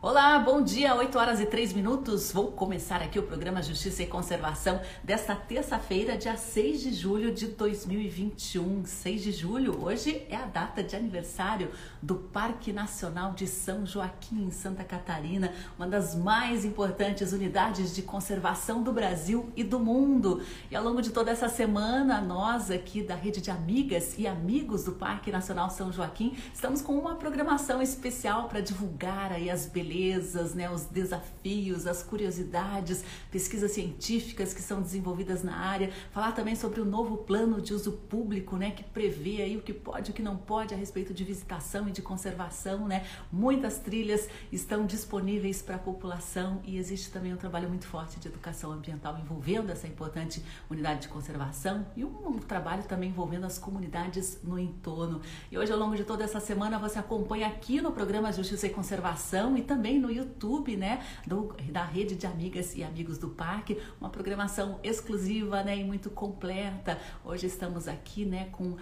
Olá, bom dia, 8 horas e 3 minutos. Vou começar aqui o programa Justiça e Conservação desta terça-feira, dia 6 de julho de 2021. 6 de julho, hoje é a data de aniversário do Parque Nacional de São Joaquim, em Santa Catarina, uma das mais importantes unidades de conservação do Brasil e do mundo. E ao longo de toda essa semana, nós aqui da Rede de Amigas e Amigos do Parque Nacional São Joaquim estamos com uma programação especial para divulgar aí as belezas belezas, né, os desafios, as curiosidades, pesquisas científicas que são desenvolvidas na área, falar também sobre o novo plano de uso público, né, que prevê aí o que pode e o que não pode a respeito de visitação e de conservação, né? Muitas trilhas estão disponíveis para a população e existe também um trabalho muito forte de educação ambiental envolvendo essa importante unidade de conservação e um, trabalho também envolvendo as comunidades no entorno. E hoje ao longo de toda essa semana você acompanha aqui no programa Justiça e Conservação e também também no YouTube, né, do, da rede de amigas e amigos do parque, uma programação exclusiva, né, e muito completa. Hoje estamos aqui, né, com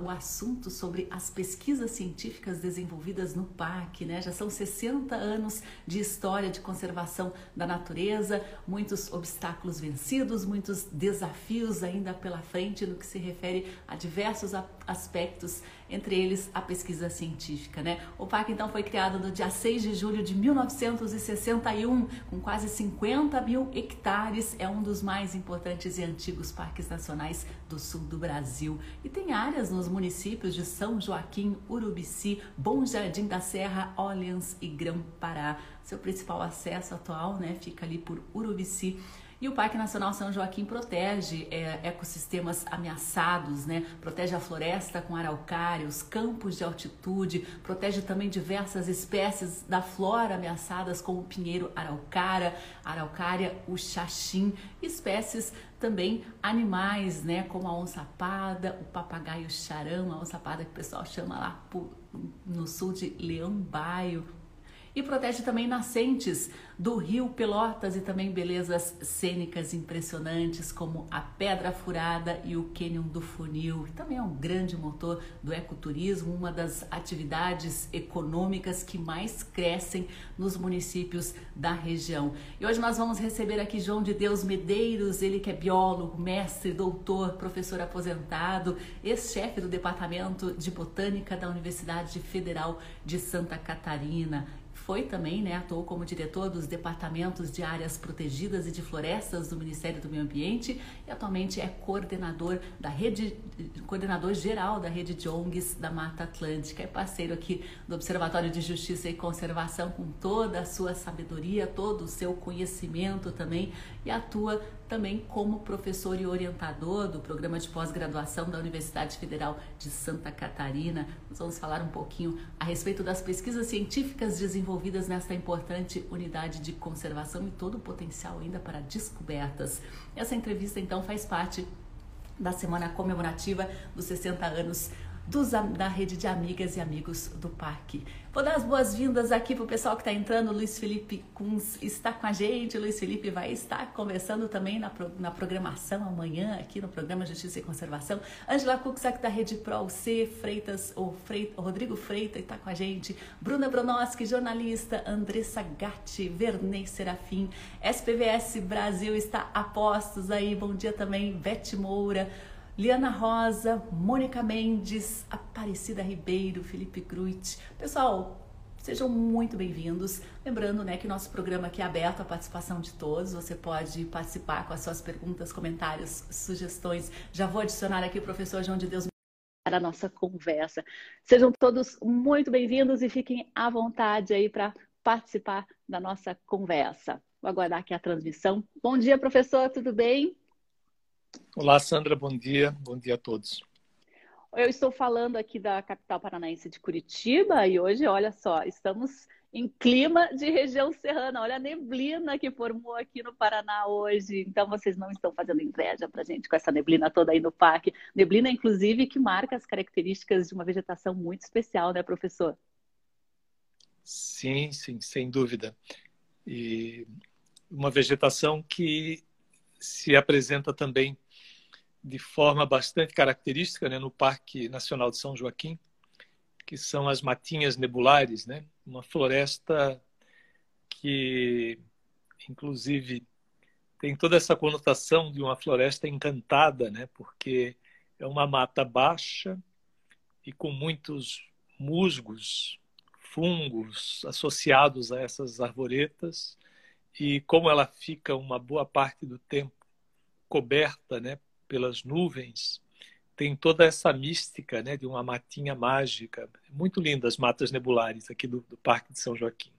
o assunto sobre as pesquisas científicas desenvolvidas no parque, né? Já são 60 anos de história de conservação da natureza, muitos obstáculos vencidos, muitos desafios ainda pela frente no que se refere a diversos aspectos, entre eles a pesquisa científica, né? O parque então foi criado no dia 6 de julho de 1961, com quase 50 mil hectares. É um dos mais importantes e antigos parques nacionais do sul do Brasil. E tem áreas nos municípios de São Joaquim, Urubici, Bom Jardim da Serra, Orleans e Grão-Pará. Seu principal acesso atual né, fica ali por Urubici. E o Parque Nacional São Joaquim protege é, ecossistemas ameaçados, né? Protege a floresta com araucários, campos de altitude, protege também diversas espécies da flora ameaçadas, como o pinheiro araucária, araucária, o xaxim, espécies também animais, né? Como a onça-parda, o papagaio charão, a onça-parda que o pessoal chama lá no sul de leão-baio, e protege também nascentes do rio Pelotas e também belezas cênicas impressionantes como a Pedra Furada e o Cânion do Funil. Também é um grande motor do ecoturismo, uma das atividades econômicas que mais crescem nos municípios da região. E hoje nós vamos receber aqui João de Deus Medeiros, ele que é biólogo, mestre, doutor, professor aposentado, ex-chefe do Departamento de Botânica da Universidade Federal de Santa Catarina foi também, né, atuou como diretor dos departamentos de áreas protegidas e de florestas do Ministério do Meio Ambiente e atualmente é coordenador da rede, coordenador geral da rede de ONGs da Mata Atlântica, é parceiro aqui do Observatório de Justiça e Conservação com toda a sua sabedoria, todo o seu conhecimento também e atua também como professor e orientador do programa de pós-graduação da Universidade Federal de Santa Catarina. Nós vamos falar um pouquinho a respeito das pesquisas científicas desenvolvidas nesta importante unidade de conservação e todo o potencial ainda para descobertas. Essa entrevista então faz parte da semana comemorativa dos 60 anos dos, da rede de amigas e amigos do parque. Vou dar as boas-vindas aqui para o pessoal que está entrando. Luiz Felipe Kunz está com a gente. Luiz Felipe vai estar conversando também na, na programação amanhã, aqui no programa Justiça e Conservação. Angela Cuxac da Rede Pro C, Freitas, Freitas, Rodrigo Freitas está com a gente. Bruna Bronoski, jornalista. Andressa Gatti, Vernei Serafim. SPVS Brasil está a postos aí. Bom dia também, Bete Moura. Liana Rosa, Mônica Mendes, Aparecida Ribeiro, Felipe Gruit. Pessoal, sejam muito bem-vindos. Lembrando né, que nosso programa aqui é aberto à participação de todos. Você pode participar com as suas perguntas, comentários, sugestões. Já vou adicionar aqui o professor João de Deus para a nossa conversa. Sejam todos muito bem-vindos e fiquem à vontade aí para participar da nossa conversa. Vou aguardar aqui a transmissão. Bom dia, professor, tudo bem? Olá, Sandra, bom dia. Bom dia a todos. Eu estou falando aqui da capital paranaense de Curitiba e hoje, olha só, estamos em clima de região serrana. Olha a neblina que formou aqui no Paraná hoje. Então, vocês não estão fazendo inveja para gente com essa neblina toda aí no parque. Neblina, inclusive, que marca as características de uma vegetação muito especial, né, professor? Sim, sim, sem dúvida. E uma vegetação que se apresenta também de forma bastante característica né, no Parque Nacional de São Joaquim, que são as matinhas nebulares, né? uma floresta que, inclusive, tem toda essa conotação de uma floresta encantada, né? Porque é uma mata baixa e com muitos musgos, fungos associados a essas arvoretas e como ela fica uma boa parte do tempo coberta, né, pelas nuvens, tem toda essa mística, né, de uma matinha mágica. Muito lindas as matas nebulares aqui do, do Parque de São Joaquim.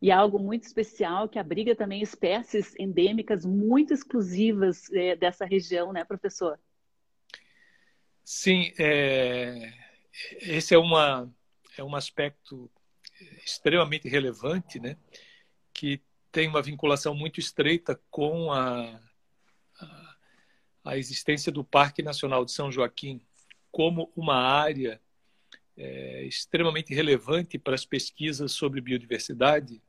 E algo muito especial que abriga também espécies endêmicas muito exclusivas é, dessa região, né, professor? Sim, é, esse é, uma, é um aspecto extremamente relevante, né, que tem uma vinculação muito estreita com a, a existência do Parque Nacional de São Joaquim como uma área é, extremamente relevante para as pesquisas sobre biodiversidade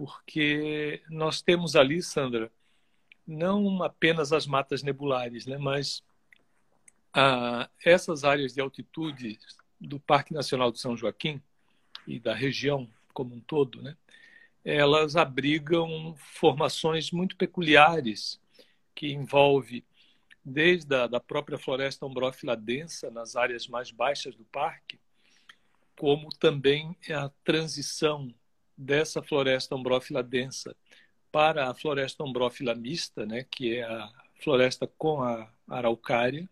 porque nós temos ali, Sandra, não apenas as matas nebulares, né, mas ah, essas áreas de altitude do Parque Nacional de São Joaquim e da região como um todo, né, elas abrigam formações muito peculiares que envolve desde a da própria floresta ombrófila densa nas áreas mais baixas do parque, como também a transição dessa floresta ombrófila densa para a floresta ombrófila mista, né, que é a floresta com a araucária.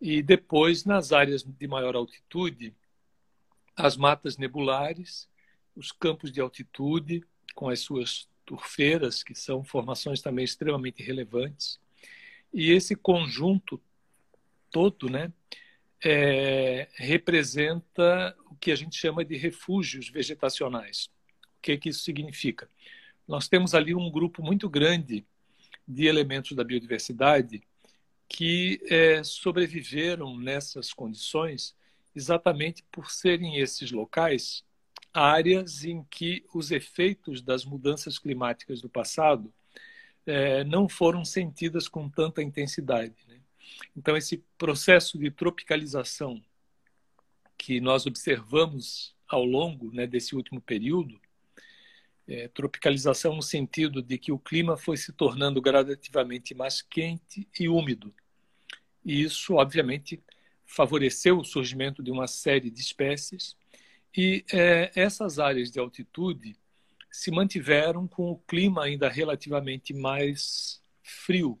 E depois, nas áreas de maior altitude, as matas nebulares, os campos de altitude, com as suas turfeiras, que são formações também extremamente relevantes. E esse conjunto todo né, é, representa o que a gente chama de refúgios vegetacionais. O que, que isso significa? Nós temos ali um grupo muito grande de elementos da biodiversidade que é, sobreviveram nessas condições exatamente por serem esses locais áreas em que os efeitos das mudanças climáticas do passado é, não foram sentidas com tanta intensidade. Né? Então, esse processo de tropicalização que nós observamos ao longo né, desse último período, é, tropicalização no sentido de que o clima foi se tornando gradativamente mais quente e úmido. E isso, obviamente, favoreceu o surgimento de uma série de espécies. E é, essas áreas de altitude se mantiveram com o clima ainda relativamente mais frio.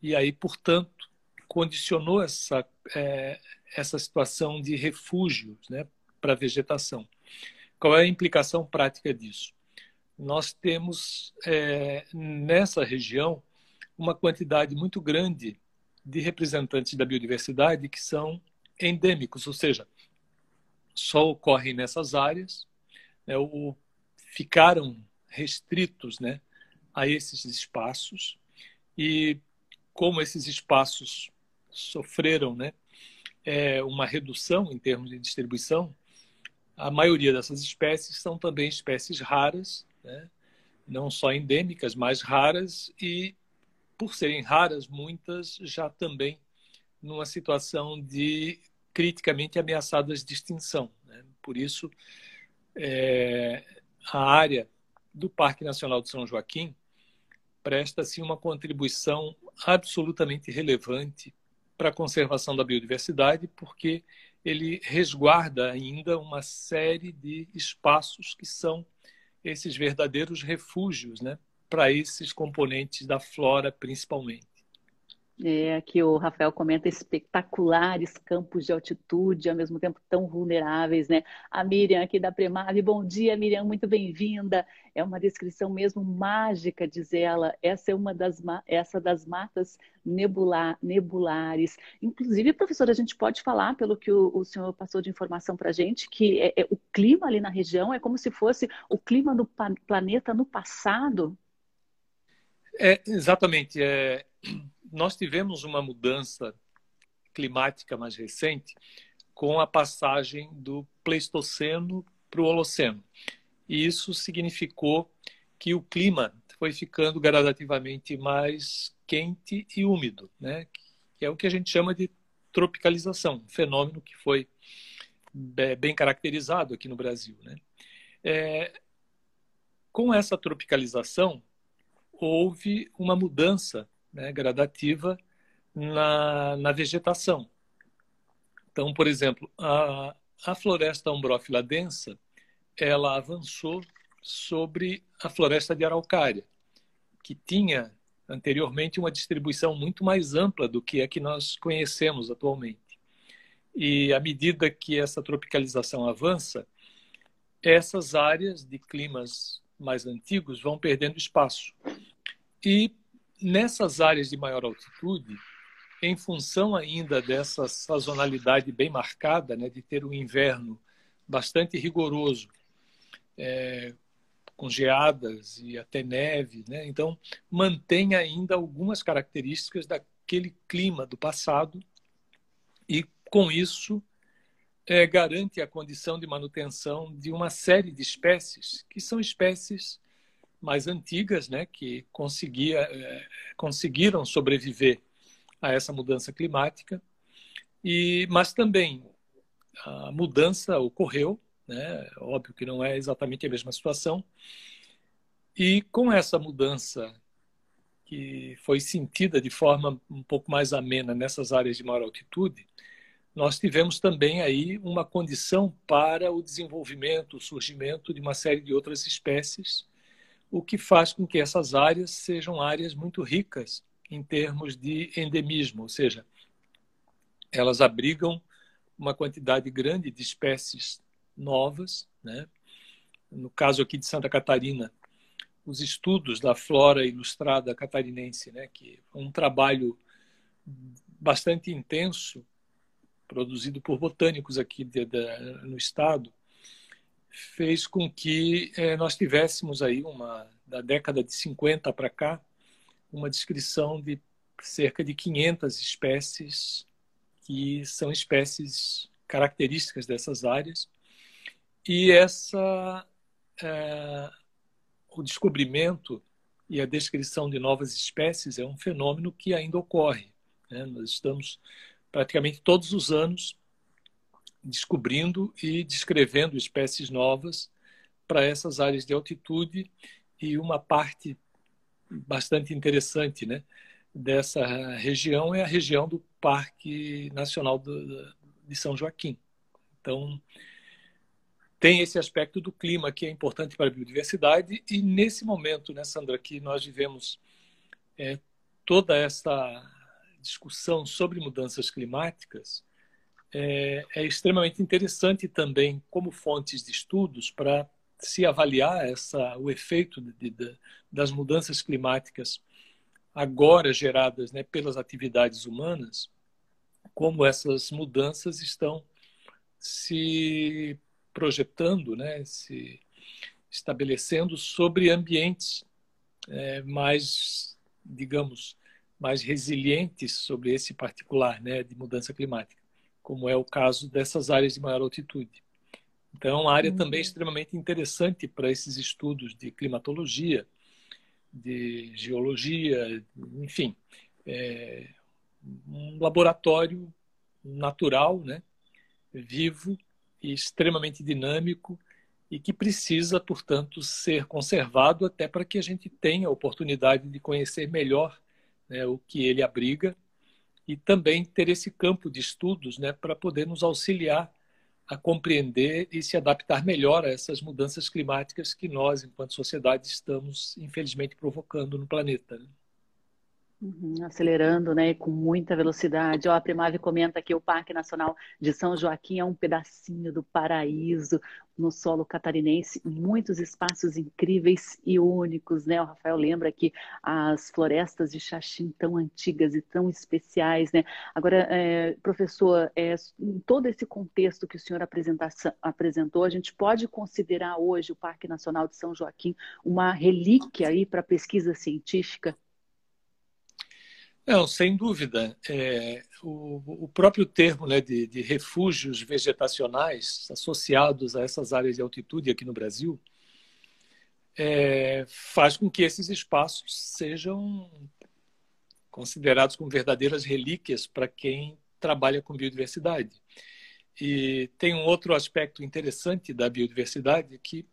E aí, portanto, condicionou essa, é, essa situação de refúgio né, para a vegetação. Qual é a implicação prática disso? Nós temos é, nessa região uma quantidade muito grande de representantes da biodiversidade que são endêmicos, ou seja, só ocorrem nessas áreas, né, ou ficaram restritos né, a esses espaços, e como esses espaços sofreram né, é, uma redução em termos de distribuição, a maioria dessas espécies são também espécies raras, né, não só endêmicas, mas raras, e por serem raras, muitas já também numa situação de criticamente ameaçadas de extinção. Né? Por isso, é, a área do Parque Nacional de São Joaquim presta-se uma contribuição absolutamente relevante para a conservação da biodiversidade, porque ele resguarda ainda uma série de espaços que são esses verdadeiros refúgios né, para esses componentes da flora, principalmente. É, aqui o Rafael comenta espetaculares campos de altitude, ao mesmo tempo tão vulneráveis, né? A Miriam aqui da Premave, bom dia, Miriam, muito bem-vinda. É uma descrição mesmo mágica, diz ela. Essa é uma das, essa das matas nebular, nebulares. Inclusive, professora, a gente pode falar, pelo que o, o senhor passou de informação para a gente, que é, é, o clima ali na região é como se fosse o clima do planeta no passado? É, exatamente. É, nós tivemos uma mudança climática mais recente com a passagem do Pleistoceno para o Holoceno. E isso significou que o clima foi ficando gradativamente mais quente e úmido, né? que é o que a gente chama de tropicalização, um fenômeno que foi bem caracterizado aqui no Brasil. Né? É, com essa tropicalização, houve uma mudança né, gradativa na, na vegetação. Então, por exemplo, a, a floresta umbrófila densa, ela avançou sobre a floresta de araucária, que tinha anteriormente uma distribuição muito mais ampla do que a que nós conhecemos atualmente. E à medida que essa tropicalização avança, essas áreas de climas mais antigos vão perdendo espaço. E nessas áreas de maior altitude, em função ainda dessa sazonalidade bem marcada, né, de ter um inverno bastante rigoroso, é, com geadas e até neve, né? então mantém ainda algumas características daquele clima do passado e com isso é, garante a condição de manutenção de uma série de espécies que são espécies mais antigas, né, que conseguia, é, conseguiram sobreviver a essa mudança climática. E, mas também a mudança ocorreu, né, óbvio que não é exatamente a mesma situação. E com essa mudança que foi sentida de forma um pouco mais amena nessas áreas de maior altitude, nós tivemos também aí uma condição para o desenvolvimento, o surgimento de uma série de outras espécies, o que faz com que essas áreas sejam áreas muito ricas em termos de endemismo, ou seja, elas abrigam uma quantidade grande de espécies novas. Né? No caso aqui de Santa Catarina, os estudos da flora ilustrada catarinense, né? que é um trabalho bastante intenso produzido por botânicos aqui de, de, no estado, fez com que eh, nós tivéssemos aí uma da década de 50 para cá uma descrição de cerca de 500 espécies que são espécies características dessas áreas e essa é, o descobrimento e a descrição de novas espécies é um fenômeno que ainda ocorre né? nós estamos praticamente todos os anos descobrindo e descrevendo espécies novas para essas áreas de altitude e uma parte bastante interessante né, dessa região é a região do Parque Nacional do, de São Joaquim. Então, tem esse aspecto do clima que é importante para a biodiversidade e nesse momento, né, Sandra, que nós vivemos é, toda essa discussão sobre mudanças climáticas é, é extremamente interessante também como fontes de estudos para se avaliar essa, o efeito de, de, das mudanças climáticas agora geradas né, pelas atividades humanas, como essas mudanças estão se projetando, né, se estabelecendo sobre ambientes é, mais, digamos, mais resilientes sobre esse particular né, de mudança climática, como é o caso dessas áreas de maior altitude. Então, é uma área uhum. também extremamente interessante para esses estudos de climatologia, de geologia, enfim, é um laboratório natural, né, vivo e extremamente dinâmico e que precisa, portanto, ser conservado até para que a gente tenha a oportunidade de conhecer melhor né, o que ele abriga, e também ter esse campo de estudos né, para poder nos auxiliar a compreender e se adaptar melhor a essas mudanças climáticas que nós, enquanto sociedade, estamos, infelizmente, provocando no planeta. Né? Uhum, acelerando, né, com muita velocidade. Ó, a Primave comenta que o Parque Nacional de São Joaquim é um pedacinho do paraíso no solo catarinense, muitos espaços incríveis e únicos, né? O Rafael lembra que as florestas de Xaxim tão antigas e tão especiais, né? Agora, é, professor, é, em todo esse contexto que o senhor apresentou, a gente pode considerar hoje o Parque Nacional de São Joaquim uma relíquia aí para pesquisa científica? Não, sem dúvida. É, o, o, próprio termo né, de, de, refúgios vegetacionais associados a essas áreas de altitude aqui no Brasil é, faz com que esses espaços sejam considerados como verdadeiras relíquias para quem trabalha com biodiversidade. E tem um outro aspecto interessante da biodiversidade que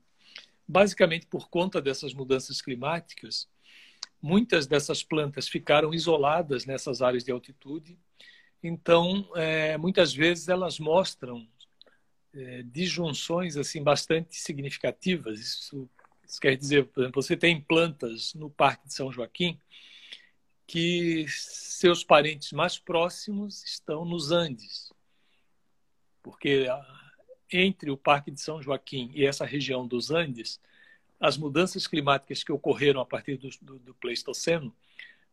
basicamente por conta dessas mudanças climáticas, muitas dessas plantas ficaram isoladas nessas áreas de altitude. Então, é, muitas vezes elas mostram é, disjunções assim bastante significativas. Isso, isso quer dizer, por exemplo, você tem plantas no Parque de São Joaquim que seus parentes mais próximos estão nos Andes, porque entre o Parque de São Joaquim e essa região dos Andes, as mudanças climáticas que ocorreram a partir do, do, do Pleistoceno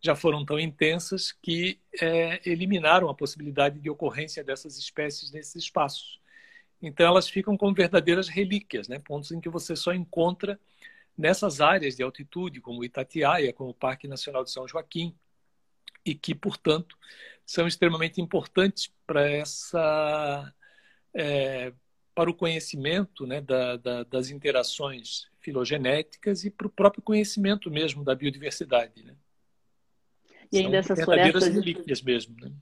já foram tão intensas que é, eliminaram a possibilidade de ocorrência dessas espécies nesses espaços. Então, elas ficam como verdadeiras relíquias, né? pontos em que você só encontra nessas áreas de altitude, como Itatiaia, como o Parque Nacional de São Joaquim, e que, portanto, são extremamente importantes para essa é, para o conhecimento né, da, da, das interações filogenéticas e para o próprio conhecimento mesmo da biodiversidade. Né? E ainda São essas florestas relíquias mesmo. Né?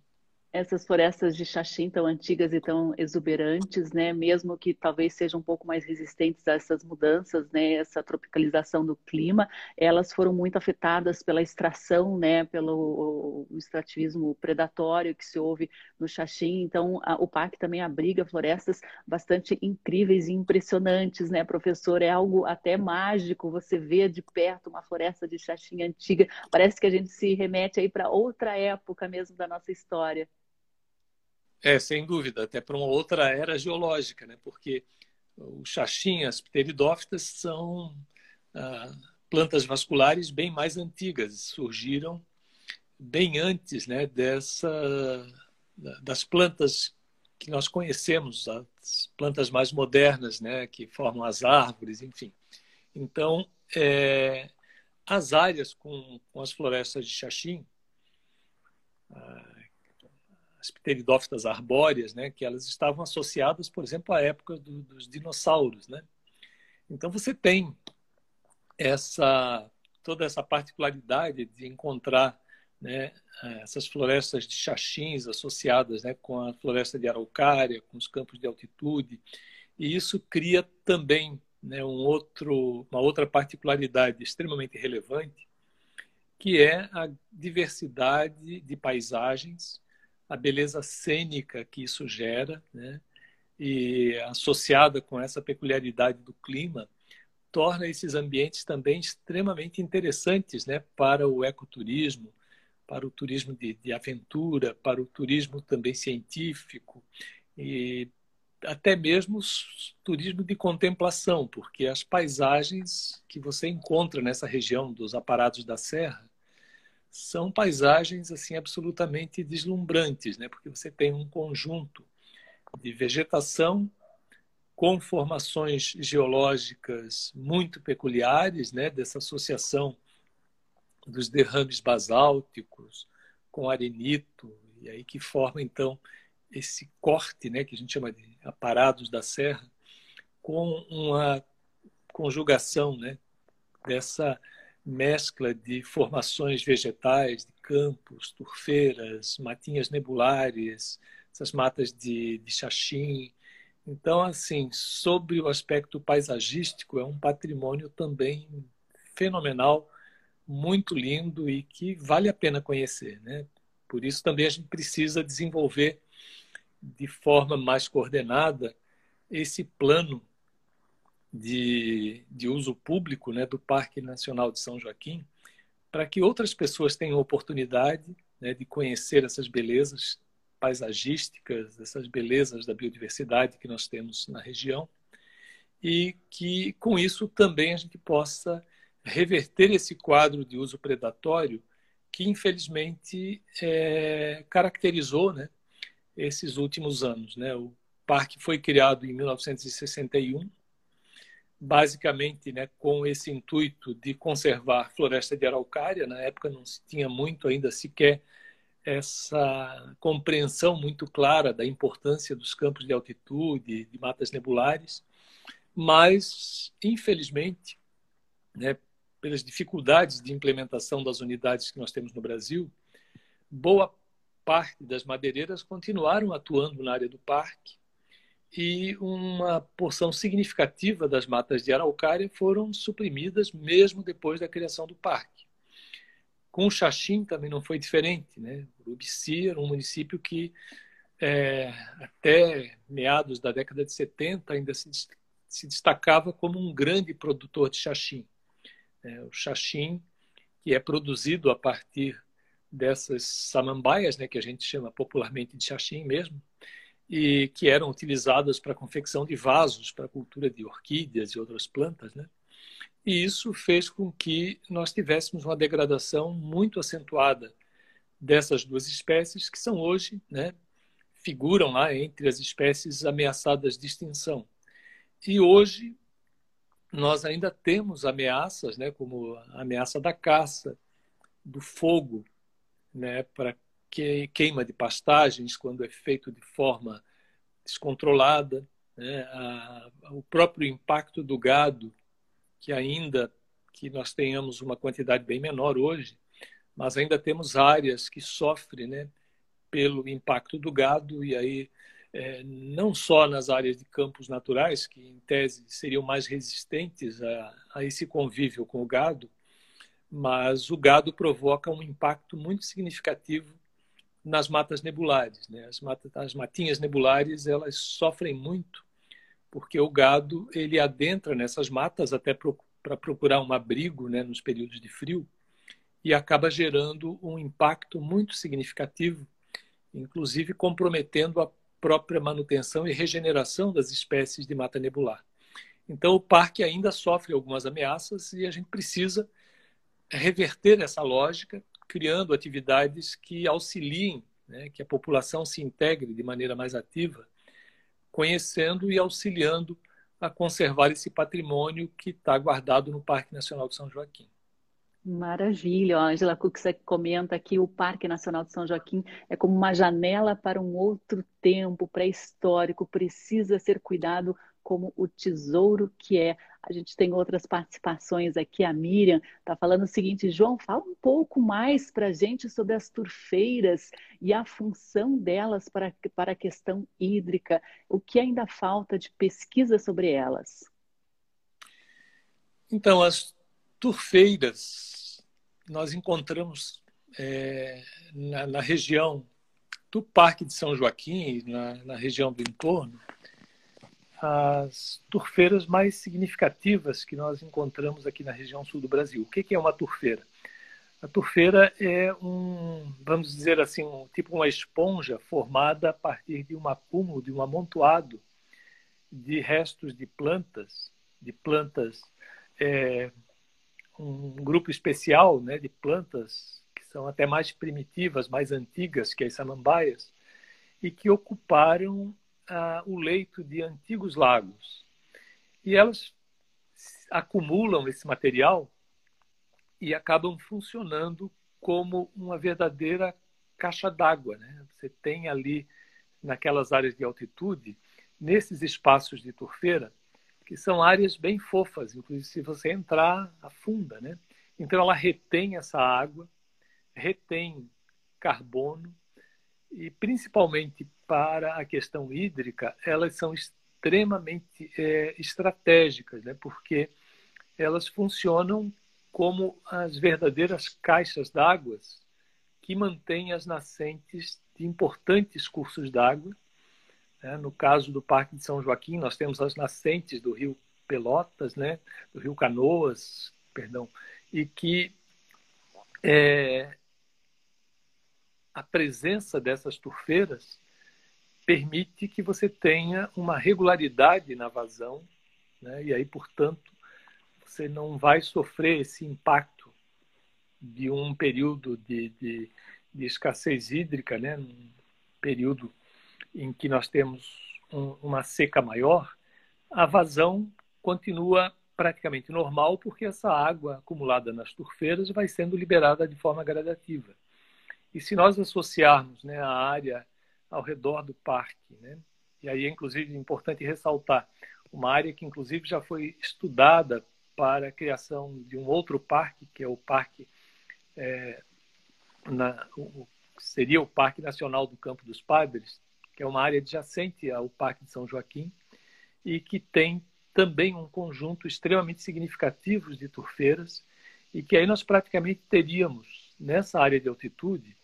Essas florestas de xaxim tão antigas e tão exuberantes, né, mesmo que talvez sejam um pouco mais resistentes a essas mudanças, né, essa tropicalização do clima, elas foram muito afetadas pela extração, né, pelo extrativismo predatório que se houve no xaxim. Então, a, o parque também abriga florestas bastante incríveis e impressionantes, né, professor? É algo até mágico você ver de perto uma floresta de xaxim antiga. Parece que a gente se remete aí para outra época mesmo da nossa história. É, sem dúvida, até para uma outra era geológica, né? porque o xaxim, as pteridófitas são ah, plantas vasculares bem mais antigas, surgiram bem antes né, dessa, das plantas que nós conhecemos, as plantas mais modernas, né, que formam as árvores, enfim. Então, é, as áreas com, com as florestas de xaxim, ah, as pteridófitas arbóreas, né, que elas estavam associadas, por exemplo, à época do, dos dinossauros, né? Então você tem essa toda essa particularidade de encontrar né, essas florestas de xaxins associadas né, com a floresta de araucária, com os campos de altitude, e isso cria também né, um outro, uma outra particularidade extremamente relevante, que é a diversidade de paisagens a beleza cênica que isso gera, né? e associada com essa peculiaridade do clima, torna esses ambientes também extremamente interessantes né? para o ecoturismo, para o turismo de, de aventura, para o turismo também científico e até mesmo turismo de contemplação, porque as paisagens que você encontra nessa região dos aparados da serra são paisagens assim absolutamente deslumbrantes, né? Porque você tem um conjunto de vegetação com formações geológicas muito peculiares, né? Dessa associação dos derrames basálticos com arenito e aí que forma então esse corte, né? Que a gente chama de aparados da serra, com uma conjugação, né? Dessa mescla de formações vegetais, de campos, turfeiras, matinhas nebulares, essas matas de, de xaxim. Então, assim, sobre o aspecto paisagístico, é um patrimônio também fenomenal, muito lindo e que vale a pena conhecer. Né? Por isso, também a gente precisa desenvolver de forma mais coordenada esse plano de, de uso público né, do Parque Nacional de São Joaquim, para que outras pessoas tenham oportunidade né, de conhecer essas belezas paisagísticas, essas belezas da biodiversidade que nós temos na região, e que com isso também a gente possa reverter esse quadro de uso predatório que infelizmente é, caracterizou né, esses últimos anos. Né? O parque foi criado em 1961 basicamente né, com esse intuito de conservar floresta de araucária. Na época não se tinha muito ainda sequer essa compreensão muito clara da importância dos campos de altitude, de matas nebulares, mas, infelizmente, né, pelas dificuldades de implementação das unidades que nós temos no Brasil, boa parte das madeireiras continuaram atuando na área do parque e uma porção significativa das matas de araucária foram suprimidas mesmo depois da criação do parque. Com o Xaxim também não foi diferente. Né? Urubici era um município que, é, até meados da década de 70, ainda se, se destacava como um grande produtor de xaxim. É, o xaxim, que é produzido a partir dessas samambaias, né, que a gente chama popularmente de xaxim mesmo, e que eram utilizadas para a confecção de vasos para a cultura de orquídeas e outras plantas, né? E isso fez com que nós tivéssemos uma degradação muito acentuada dessas duas espécies, que são hoje, né, figuram lá entre as espécies ameaçadas de extinção. E hoje nós ainda temos ameaças, né, como a ameaça da caça, do fogo, né, para que queima de pastagens quando é feito de forma descontrolada, né, a, o próprio impacto do gado que ainda que nós tenhamos uma quantidade bem menor hoje, mas ainda temos áreas que sofrem né, pelo impacto do gado, e aí é, não só nas áreas de campos naturais, que em tese seriam mais resistentes a, a esse convívio com o gado, mas o gado provoca um impacto muito significativo nas matas nebulares. Né? As, as matinhas nebulares elas sofrem muito porque o gado ele adentra nessas matas até para procurar um abrigo né, nos períodos de frio e acaba gerando um impacto muito significativo, inclusive comprometendo a própria manutenção e regeneração das espécies de mata nebular. Então, o parque ainda sofre algumas ameaças e a gente precisa reverter essa lógica, criando atividades que auxiliem, né, que a população se integre de maneira mais ativa conhecendo e auxiliando a conservar esse patrimônio que está guardado no Parque Nacional de São Joaquim. Maravilha, Angela Cook, você comenta que o Parque Nacional de São Joaquim é como uma janela para um outro tempo pré-histórico, precisa ser cuidado como o tesouro que é. A gente tem outras participações aqui. A Miriam está falando o seguinte: João, fala um pouco mais para a gente sobre as turfeiras e a função delas para, para a questão hídrica. O que ainda falta de pesquisa sobre elas? Então, as turfeiras nós encontramos é, na, na, região do Parque de São Joaquim, na, na região do entorno, as turfeiras mais significativas que nós encontramos aqui na região sul do Brasil. O que é uma turfeira? A turfeira é um, vamos dizer assim, um, tipo uma esponja formada a partir de um acúmulo, de um amontoado de restos de plantas, de plantas, é, um grupo especial né, de plantas que são até mais primitivas, mais antigas que as samambaias, e que ocuparam o leito de antigos lagos. E elas acumulam esse material e acabam funcionando como uma verdadeira caixa d'água. Né? Você tem ali, naquelas áreas de altitude, nesses espaços de turfeira, que são áreas bem fofas, inclusive se você entrar, afunda. Né? Então ela retém essa água, retém carbono e principalmente para a questão hídrica, elas são extremamente é, estratégicas, né? porque elas funcionam como as verdadeiras caixas d'água que mantêm as nascentes de importantes cursos d'água. Né? No caso do Parque de São Joaquim, nós temos as nascentes do Rio Pelotas, né? do Rio Canoas, perdão, e que é, a presença dessas turfeiras permite que você tenha uma regularidade na vazão, né? e aí, portanto, você não vai sofrer esse impacto de um período de, de, de escassez hídrica, né? um período em que nós temos um, uma seca maior, a vazão continua praticamente normal, porque essa água acumulada nas turfeiras vai sendo liberada de forma gradativa. E se nós associarmos né, a área ao redor do parque, né, e aí é inclusive importante ressaltar, uma área que inclusive já foi estudada para a criação de um outro parque, que é o parque, é, na, o, seria o Parque Nacional do Campo dos Padres, que é uma área adjacente ao Parque de São Joaquim e que tem também um conjunto extremamente significativo de turfeiras e que aí nós praticamente teríamos nessa área de altitude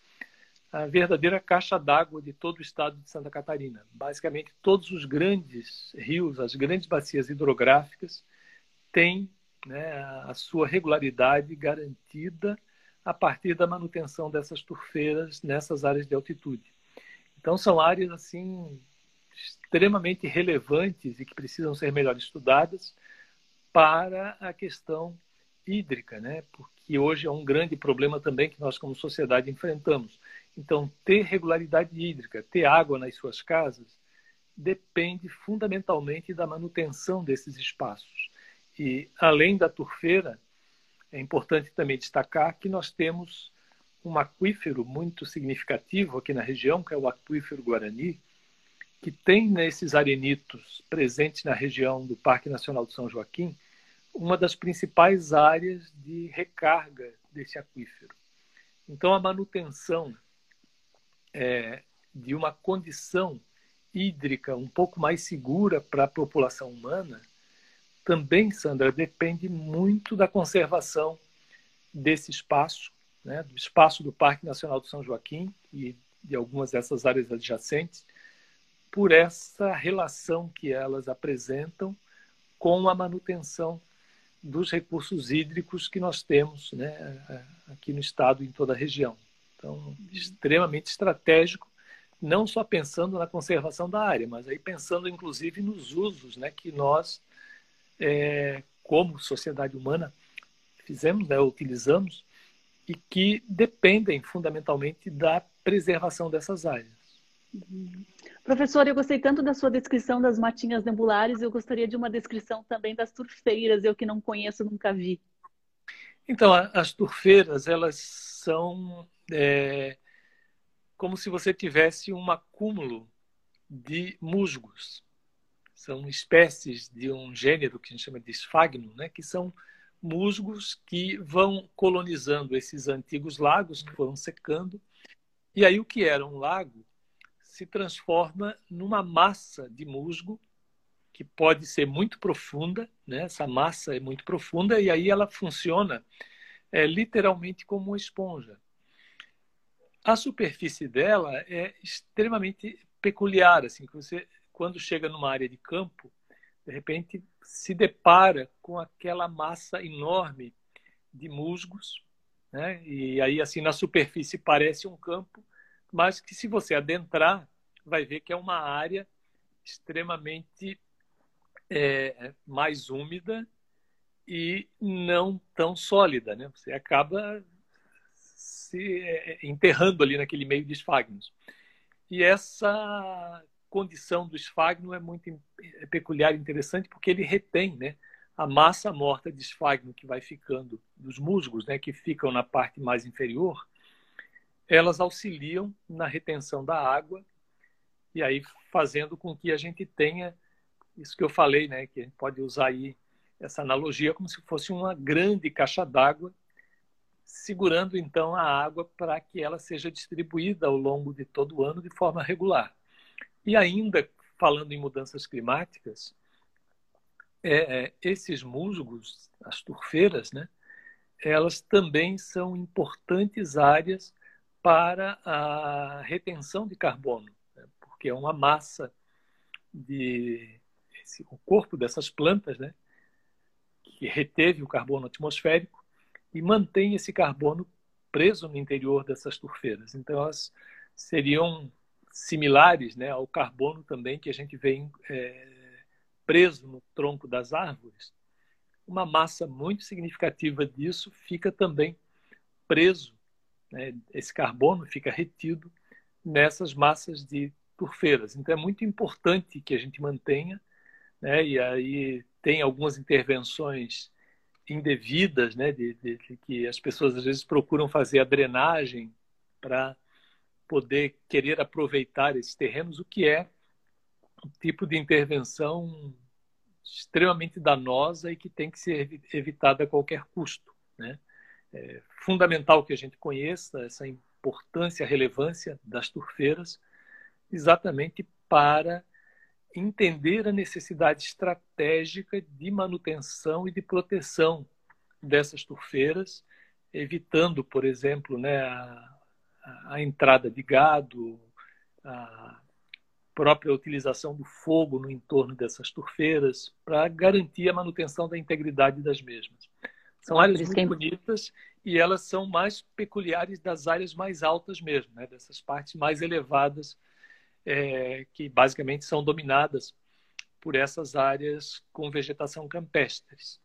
a verdadeira caixa d'água de todo o estado de Santa Catarina. Basicamente, todos os grandes rios, as grandes bacias hidrográficas têm né, a sua regularidade garantida a partir da manutenção dessas turfeiras nessas áreas de altitude. Então, são áreas assim extremamente relevantes e que precisam ser melhor estudadas para a questão hídrica, né? porque hoje é um grande problema também que nós, como sociedade, enfrentamos. Então, ter regularidade hídrica, ter água nas suas casas, depende fundamentalmente da manutenção desses espaços. E, além da turfeira, é importante também destacar que nós temos um aquífero muito significativo aqui na região, que é o aquífero Guarani, que tem nesses arenitos presentes na região do Parque Nacional de São Joaquim uma das principais áreas de recarga desse aquífero. Então, a manutenção é, de uma condição hídrica um pouco mais segura para a população humana, também, Sandra, depende muito da conservação desse espaço, né, do espaço do Parque Nacional do São Joaquim e de algumas dessas áreas adjacentes, por essa relação que elas apresentam com a manutenção dos recursos hídricos que nós temos né, aqui no estado e em toda a região. Então, extremamente estratégico, não só pensando na conservação da área, mas aí pensando inclusive nos usos né, que nós, é, como sociedade humana, fizemos, né, utilizamos, e que dependem fundamentalmente da preservação dessas áreas. Professor, eu gostei tanto da sua descrição das matinhas nebulares, eu gostaria de uma descrição também das turfeiras, eu que não conheço, nunca vi. Então, as turfeiras, elas são é, como se você tivesse um acúmulo de musgos. São espécies de um gênero que a gente chama de esfagno, né, que são musgos que vão colonizando esses antigos lagos que foram secando. E aí o que era um lago se transforma numa massa de musgo que pode ser muito profunda, né? essa massa é muito profunda e aí ela funciona é, literalmente como uma esponja. A superfície dela é extremamente peculiar, assim, que você quando chega numa área de campo, de repente se depara com aquela massa enorme de musgos, né? E aí assim na superfície parece um campo, mas que se você adentrar vai ver que é uma área extremamente é, mais úmida e não tão sólida, né? Você acaba se é, enterrando ali naquele meio de esfagnos. E essa condição do esfagno é muito é peculiar e interessante porque ele retém né, a massa morta de esfagno que vai ficando, dos musgos né, que ficam na parte mais inferior, elas auxiliam na retenção da água e aí fazendo com que a gente tenha isso que eu falei, né, que a gente pode usar aí essa analogia como se fosse uma grande caixa d'água segurando então a água para que ela seja distribuída ao longo de todo o ano de forma regular. E ainda falando em mudanças climáticas, é, é, esses musgos, as turfeiras, né, elas também são importantes áreas para a retenção de carbono, né, porque é uma massa de esse, o corpo dessas plantas, né, que reteve o carbono atmosférico e mantém esse carbono preso no interior dessas turfeiras. Então, elas seriam similares né, ao carbono também que a gente vê é, preso no tronco das árvores. Uma massa muito significativa disso fica também preso, né, esse carbono fica retido nessas massas de turfeiras. Então, é muito importante que a gente mantenha, né, e aí tem algumas intervenções indevidas, né, de, de, de, que as pessoas às vezes procuram fazer a drenagem para poder querer aproveitar esses terrenos, o que é um tipo de intervenção extremamente danosa e que tem que ser evitada a qualquer custo. Né? É fundamental que a gente conheça essa importância, a relevância das turfeiras exatamente para entender a necessidade estratégica de manutenção e de proteção dessas turfeiras, evitando, por exemplo, né, a, a entrada de gado, a própria utilização do fogo no entorno dessas turfeiras, para garantir a manutenção da integridade das mesmas. São áreas muito é bonitas e elas são mais peculiares das áreas mais altas mesmo, né, dessas partes mais elevadas é, que basicamente são dominadas por essas áreas com vegetação campestres.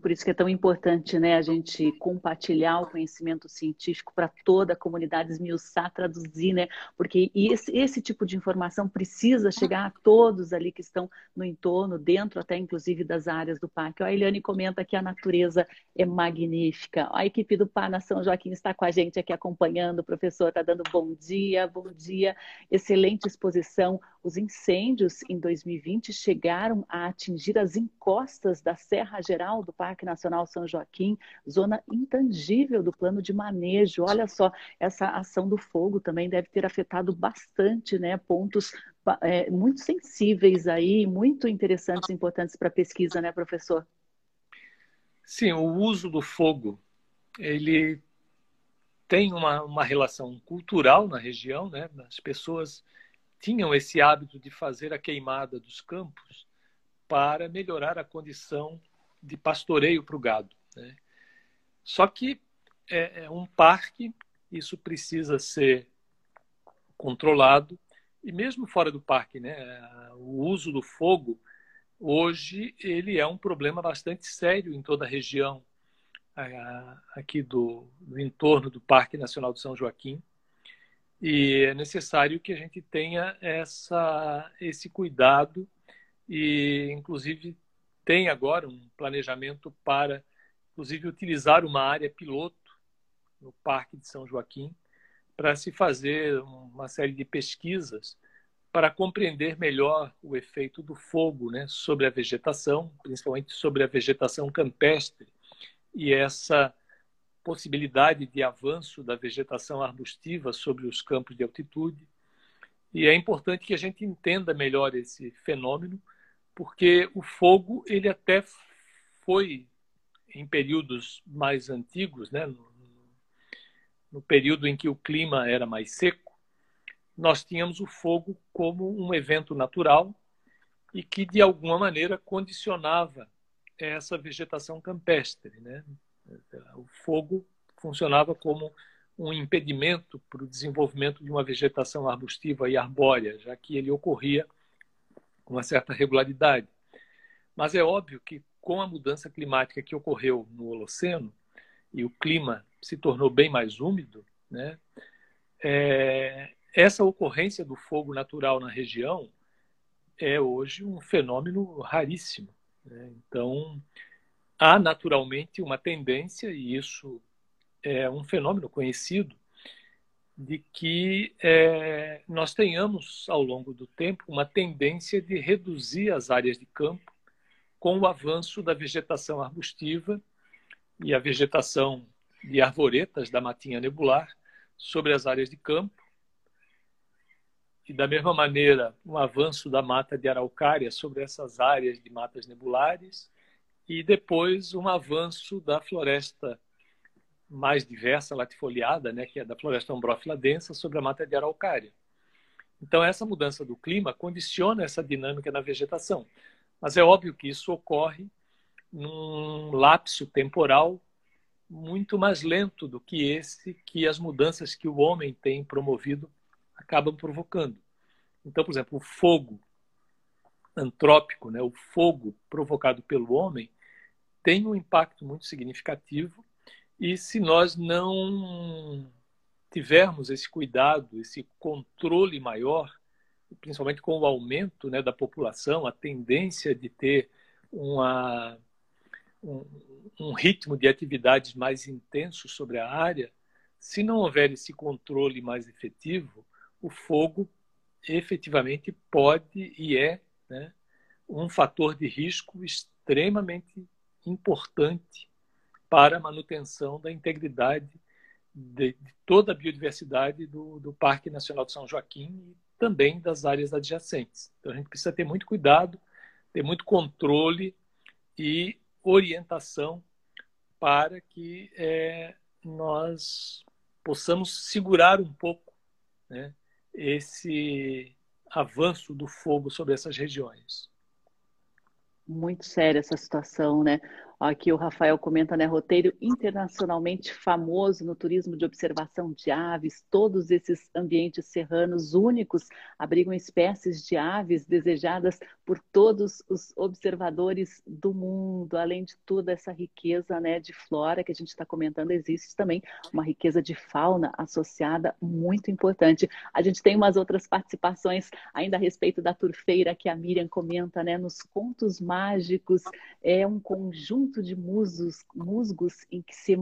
Por isso que é tão importante né, a gente compartilhar o conhecimento científico para toda a comunidade, esmiuçar, traduzir, né? Porque esse, esse tipo de informação precisa chegar a todos ali que estão no entorno, dentro até inclusive das áreas do parque. A Eliane comenta que a natureza é magnífica. A equipe do Par São Joaquim está com a gente aqui acompanhando. O professor está dando bom dia, bom dia. Excelente exposição. Os incêndios em 2020 chegaram a atingir as encostas da Serra Geral do Parque Nacional São Joaquim, zona intangível do plano de manejo. Olha só, essa ação do fogo também deve ter afetado bastante, né? Pontos é, muito sensíveis aí, muito interessantes e importantes para a pesquisa, né, professor? Sim, o uso do fogo, ele tem uma, uma relação cultural na região, né? As pessoas tinham esse hábito de fazer a queimada dos campos para melhorar a condição de pastoreio para o gado. Né? Só que é, é um parque, isso precisa ser controlado, e mesmo fora do parque, né, o uso do fogo, hoje, ele é um problema bastante sério em toda a região aqui do, do entorno do Parque Nacional de São Joaquim. E é necessário que a gente tenha essa, esse cuidado e, inclusive, tem agora um planejamento para, inclusive, utilizar uma área piloto no Parque de São Joaquim para se fazer uma série de pesquisas para compreender melhor o efeito do fogo né, sobre a vegetação, principalmente sobre a vegetação campestre, e essa possibilidade de avanço da vegetação arbustiva sobre os campos de altitude. E é importante que a gente entenda melhor esse fenômeno porque o fogo ele até foi em períodos mais antigos, né, no, no período em que o clima era mais seco, nós tínhamos o fogo como um evento natural e que de alguma maneira condicionava essa vegetação campestre, né? O fogo funcionava como um impedimento para o desenvolvimento de uma vegetação arbustiva e arbórea, já que ele ocorria com uma certa regularidade. Mas é óbvio que com a mudança climática que ocorreu no Holoceno e o clima se tornou bem mais úmido, né, é, essa ocorrência do fogo natural na região é hoje um fenômeno raríssimo. Né? Então, há naturalmente uma tendência, e isso é um fenômeno conhecido, de que é, nós tenhamos, ao longo do tempo, uma tendência de reduzir as áreas de campo com o avanço da vegetação arbustiva e a vegetação de arvoretas da matinha nebular sobre as áreas de campo. E, da mesma maneira, um avanço da mata de araucária sobre essas áreas de matas nebulares. E depois, um avanço da floresta mais diversa, latifoliada, né, que é da floresta ombrófila densa, sobre a mata de araucária. Então, essa mudança do clima condiciona essa dinâmica na vegetação. Mas é óbvio que isso ocorre num lapso temporal muito mais lento do que esse que as mudanças que o homem tem promovido acabam provocando. Então, por exemplo, o fogo antrópico, né, o fogo provocado pelo homem, tem um impacto muito significativo e se nós não tivermos esse cuidado, esse controle maior, principalmente com o aumento né, da população, a tendência de ter uma, um, um ritmo de atividades mais intenso sobre a área, se não houver esse controle mais efetivo, o fogo efetivamente pode e é né, um fator de risco extremamente importante para a manutenção da integridade de, de toda a biodiversidade do, do Parque Nacional de São Joaquim e também das áreas adjacentes. Então a gente precisa ter muito cuidado, ter muito controle e orientação para que é, nós possamos segurar um pouco né, esse avanço do fogo sobre essas regiões. Muito séria essa situação, né? Aqui o Rafael comenta, né? Roteiro internacionalmente famoso no turismo de observação de aves. Todos esses ambientes serranos únicos abrigam espécies de aves desejadas por todos os observadores do mundo. Além de toda essa riqueza, né, de flora que a gente está comentando, existe também uma riqueza de fauna associada muito importante. A gente tem umas outras participações ainda a respeito da turfeira que a Miriam comenta, né? Nos contos mágicos é um conjunto conjunto de musgos, musgos em que se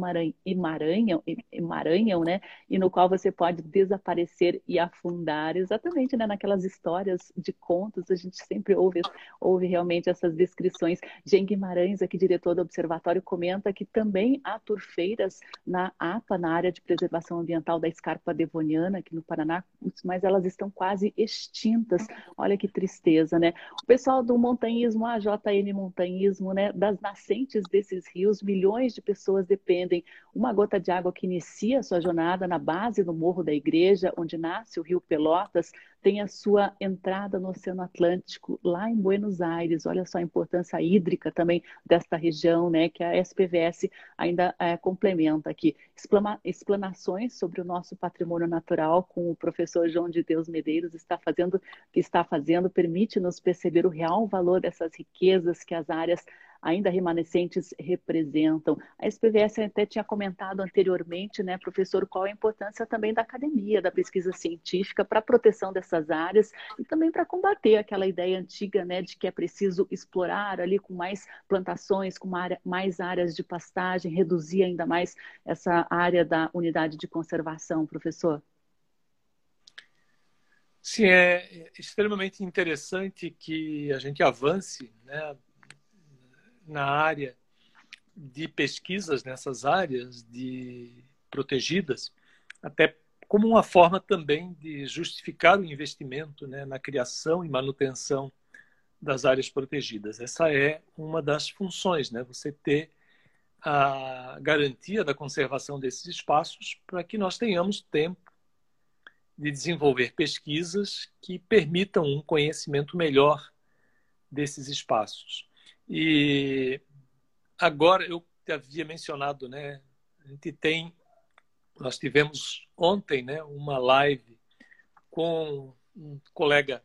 emaranham, emaranham, né? E no qual você pode desaparecer e afundar, exatamente, né? Naquelas histórias de contos, a gente sempre ouve, ouve realmente essas descrições. Jean Guimarães, aqui diretor do Observatório, comenta que também há turfeiras na APA, na área de preservação ambiental da escarpa devoniana, aqui no Paraná, mas elas estão quase extintas. Olha que tristeza, né? O pessoal do montanhismo, a JN Montanhismo, né? Das nascentes desses rios, milhões de pessoas dependem. Uma gota de água que inicia sua jornada na base do Morro da Igreja, onde nasce o rio Pelotas, tem a sua entrada no Oceano Atlântico, lá em Buenos Aires. Olha só a importância hídrica também desta região, né, que a SPVS ainda é, complementa aqui. Explana, explanações sobre o nosso patrimônio natural com o professor João de Deus Medeiros está fazendo, que está fazendo, permite-nos perceber o real valor dessas riquezas que as áreas ainda remanescentes representam. A SPVS até tinha comentado anteriormente, né, professor, qual a importância também da academia, da pesquisa científica para a proteção dessas áreas e também para combater aquela ideia antiga, né, de que é preciso explorar ali com mais plantações, com mais áreas de pastagem, reduzir ainda mais essa área da unidade de conservação, professor. Sim, é extremamente interessante que a gente avance né, na área de pesquisas nessas áreas de protegidas, até como uma forma também de justificar o investimento né, na criação e manutenção das áreas protegidas. Essa é uma das funções, né? Você ter a garantia da conservação desses espaços para que nós tenhamos tempo de desenvolver pesquisas que permitam um conhecimento melhor desses espaços. E agora eu havia mencionado, né? A gente tem, nós tivemos ontem, né, uma live com um colega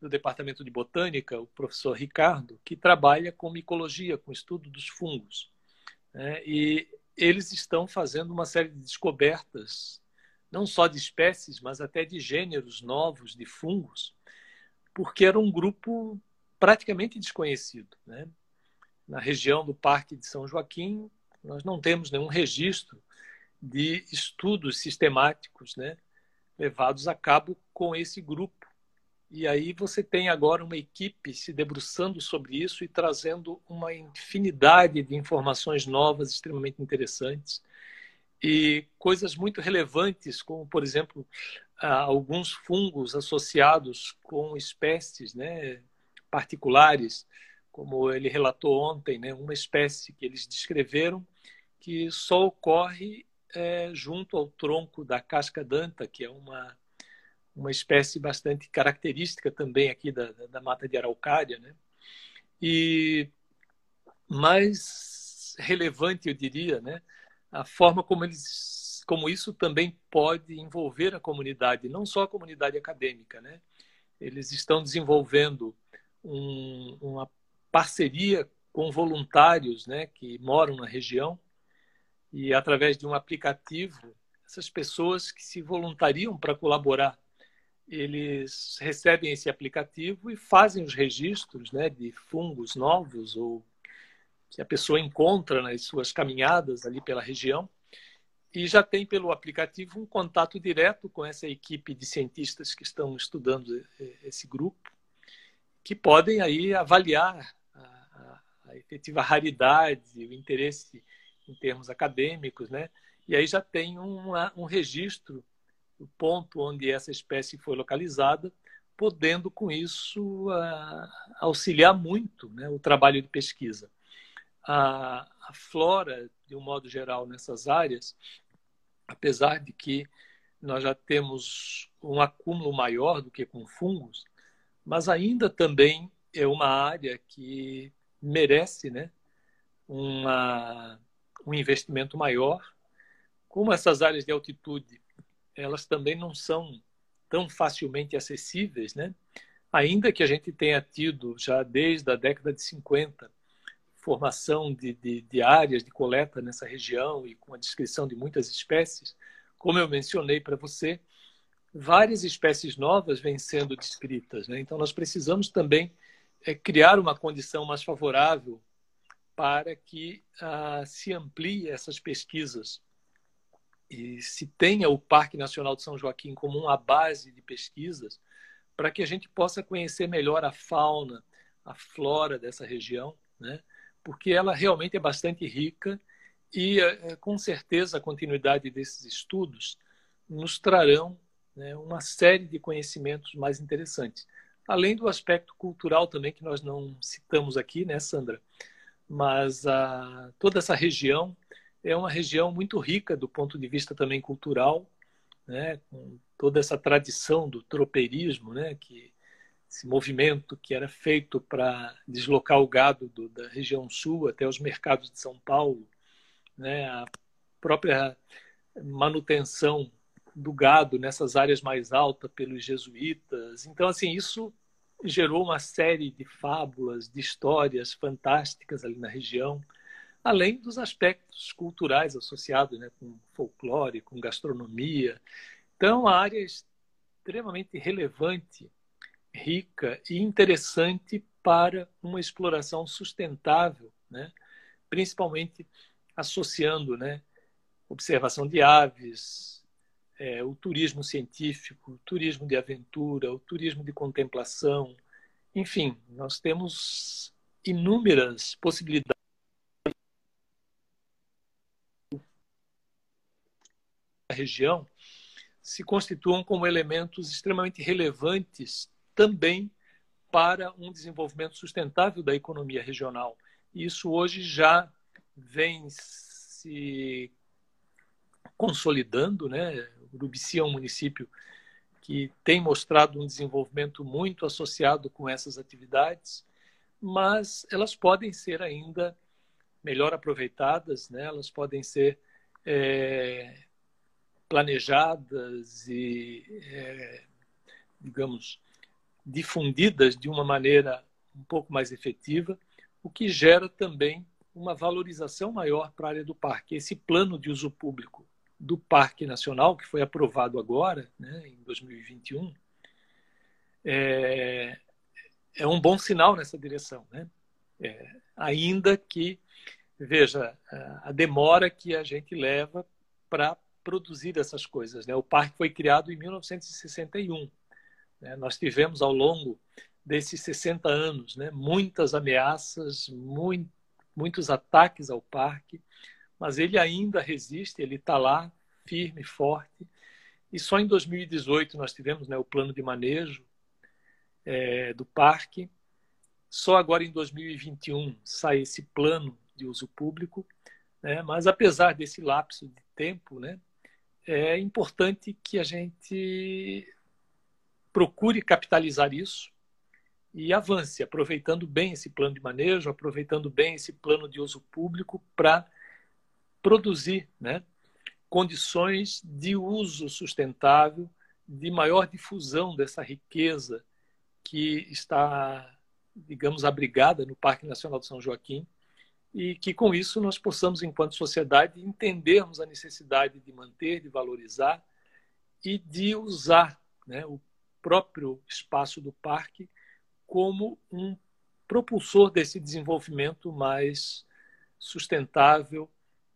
do Departamento de Botânica, o professor Ricardo, que trabalha com micologia, com estudo dos fungos. Né? E eles estão fazendo uma série de descobertas, não só de espécies, mas até de gêneros novos de fungos, porque era um grupo praticamente desconhecido. Né? Na região do Parque de São Joaquim, nós não temos nenhum registro de estudos sistemáticos né, levados a cabo com esse grupo. E aí você tem agora uma equipe se debruçando sobre isso e trazendo uma infinidade de informações novas, extremamente interessantes, e coisas muito relevantes, como, por exemplo, alguns fungos associados com espécies né, particulares, como ele relatou ontem, né, uma espécie que eles descreveram que só ocorre é, junto ao tronco da casca danta, que é uma, uma espécie bastante característica também aqui da, da mata de araucária. Né? E mais relevante, eu diria, né, a forma como eles como isso também pode envolver a comunidade, não só a comunidade acadêmica, né? Eles estão desenvolvendo um, uma parceria com voluntários né, que moram na região. E através de um aplicativo, essas pessoas que se voluntariam para colaborar, eles recebem esse aplicativo e fazem os registros né, de fungos novos ou que a pessoa encontra nas suas caminhadas ali pela região. E já tem pelo aplicativo um contato direto com essa equipe de cientistas que estão estudando esse grupo que podem aí avaliar a, a, a efetiva raridade, o interesse em termos acadêmicos, né? E aí já tem um, registro do ponto onde essa espécie foi localizada, podendo com isso uh, auxiliar muito né, o trabalho de pesquisa. A, a, flora, de um modo geral, nessas áreas, apesar de que nós já temos um acúmulo maior do que com fungos, mas ainda também é uma área que merece né, uma, um investimento maior. Como essas áreas de altitude, elas também não são tão facilmente acessíveis, né? ainda que a gente tenha tido já desde a década de 50 formação de, de, de áreas de coleta nessa região e com a descrição de muitas espécies, como eu mencionei para você, várias espécies novas vêm sendo descritas. Né? Então, nós precisamos também é, criar uma condição mais favorável para que ah, se amplie essas pesquisas e se tenha o Parque Nacional de São Joaquim como uma base de pesquisas para que a gente possa conhecer melhor a fauna, a flora dessa região, né? porque ela realmente é bastante rica e, é, com certeza, a continuidade desses estudos nos trarão né, uma série de conhecimentos mais interessantes. Além do aspecto cultural também, que nós não citamos aqui, né, Sandra? Mas a, toda essa região é uma região muito rica do ponto de vista também cultural, né, com toda essa tradição do tropeirismo, né, que esse movimento que era feito para deslocar o gado do, da região sul até os mercados de São Paulo, né, a própria manutenção do gado nessas áreas mais altas pelos jesuítas. Então, assim, isso gerou uma série de fábulas, de histórias fantásticas ali na região, além dos aspectos culturais associados né, com folclore, com gastronomia. Então, a área é extremamente relevante, rica e interessante para uma exploração sustentável, né? principalmente associando né, observação de aves, é, o turismo científico, o turismo de aventura, o turismo de contemplação. Enfim, nós temos inúmeras possibilidades. A região se constituam como elementos extremamente relevantes também para um desenvolvimento sustentável da economia regional. Isso hoje já vem se consolidando, né? Urubici é um município que tem mostrado um desenvolvimento muito associado com essas atividades, mas elas podem ser ainda melhor aproveitadas, né? elas podem ser é, planejadas e, é, digamos, difundidas de uma maneira um pouco mais efetiva, o que gera também uma valorização maior para a área do parque. Esse plano de uso público do Parque Nacional, que foi aprovado agora, né, em 2021, é, é um bom sinal nessa direção. Né? É, ainda que, veja, a demora que a gente leva para produzir essas coisas. Né? O parque foi criado em 1961. Né? Nós tivemos, ao longo desses 60 anos, né, muitas ameaças, muito, muitos ataques ao parque, mas ele ainda resiste, ele está lá, firme, forte. E só em 2018 nós tivemos né, o plano de manejo é, do parque. Só agora em 2021 sai esse plano de uso público. Né? Mas apesar desse lapso de tempo, né, é importante que a gente procure capitalizar isso e avance, aproveitando bem esse plano de manejo, aproveitando bem esse plano de uso público para produzir né, condições de uso sustentável, de maior difusão dessa riqueza que está, digamos, abrigada no Parque Nacional de São Joaquim e que com isso nós possamos, enquanto sociedade, entendermos a necessidade de manter, de valorizar e de usar né, o próprio espaço do parque como um propulsor desse desenvolvimento mais sustentável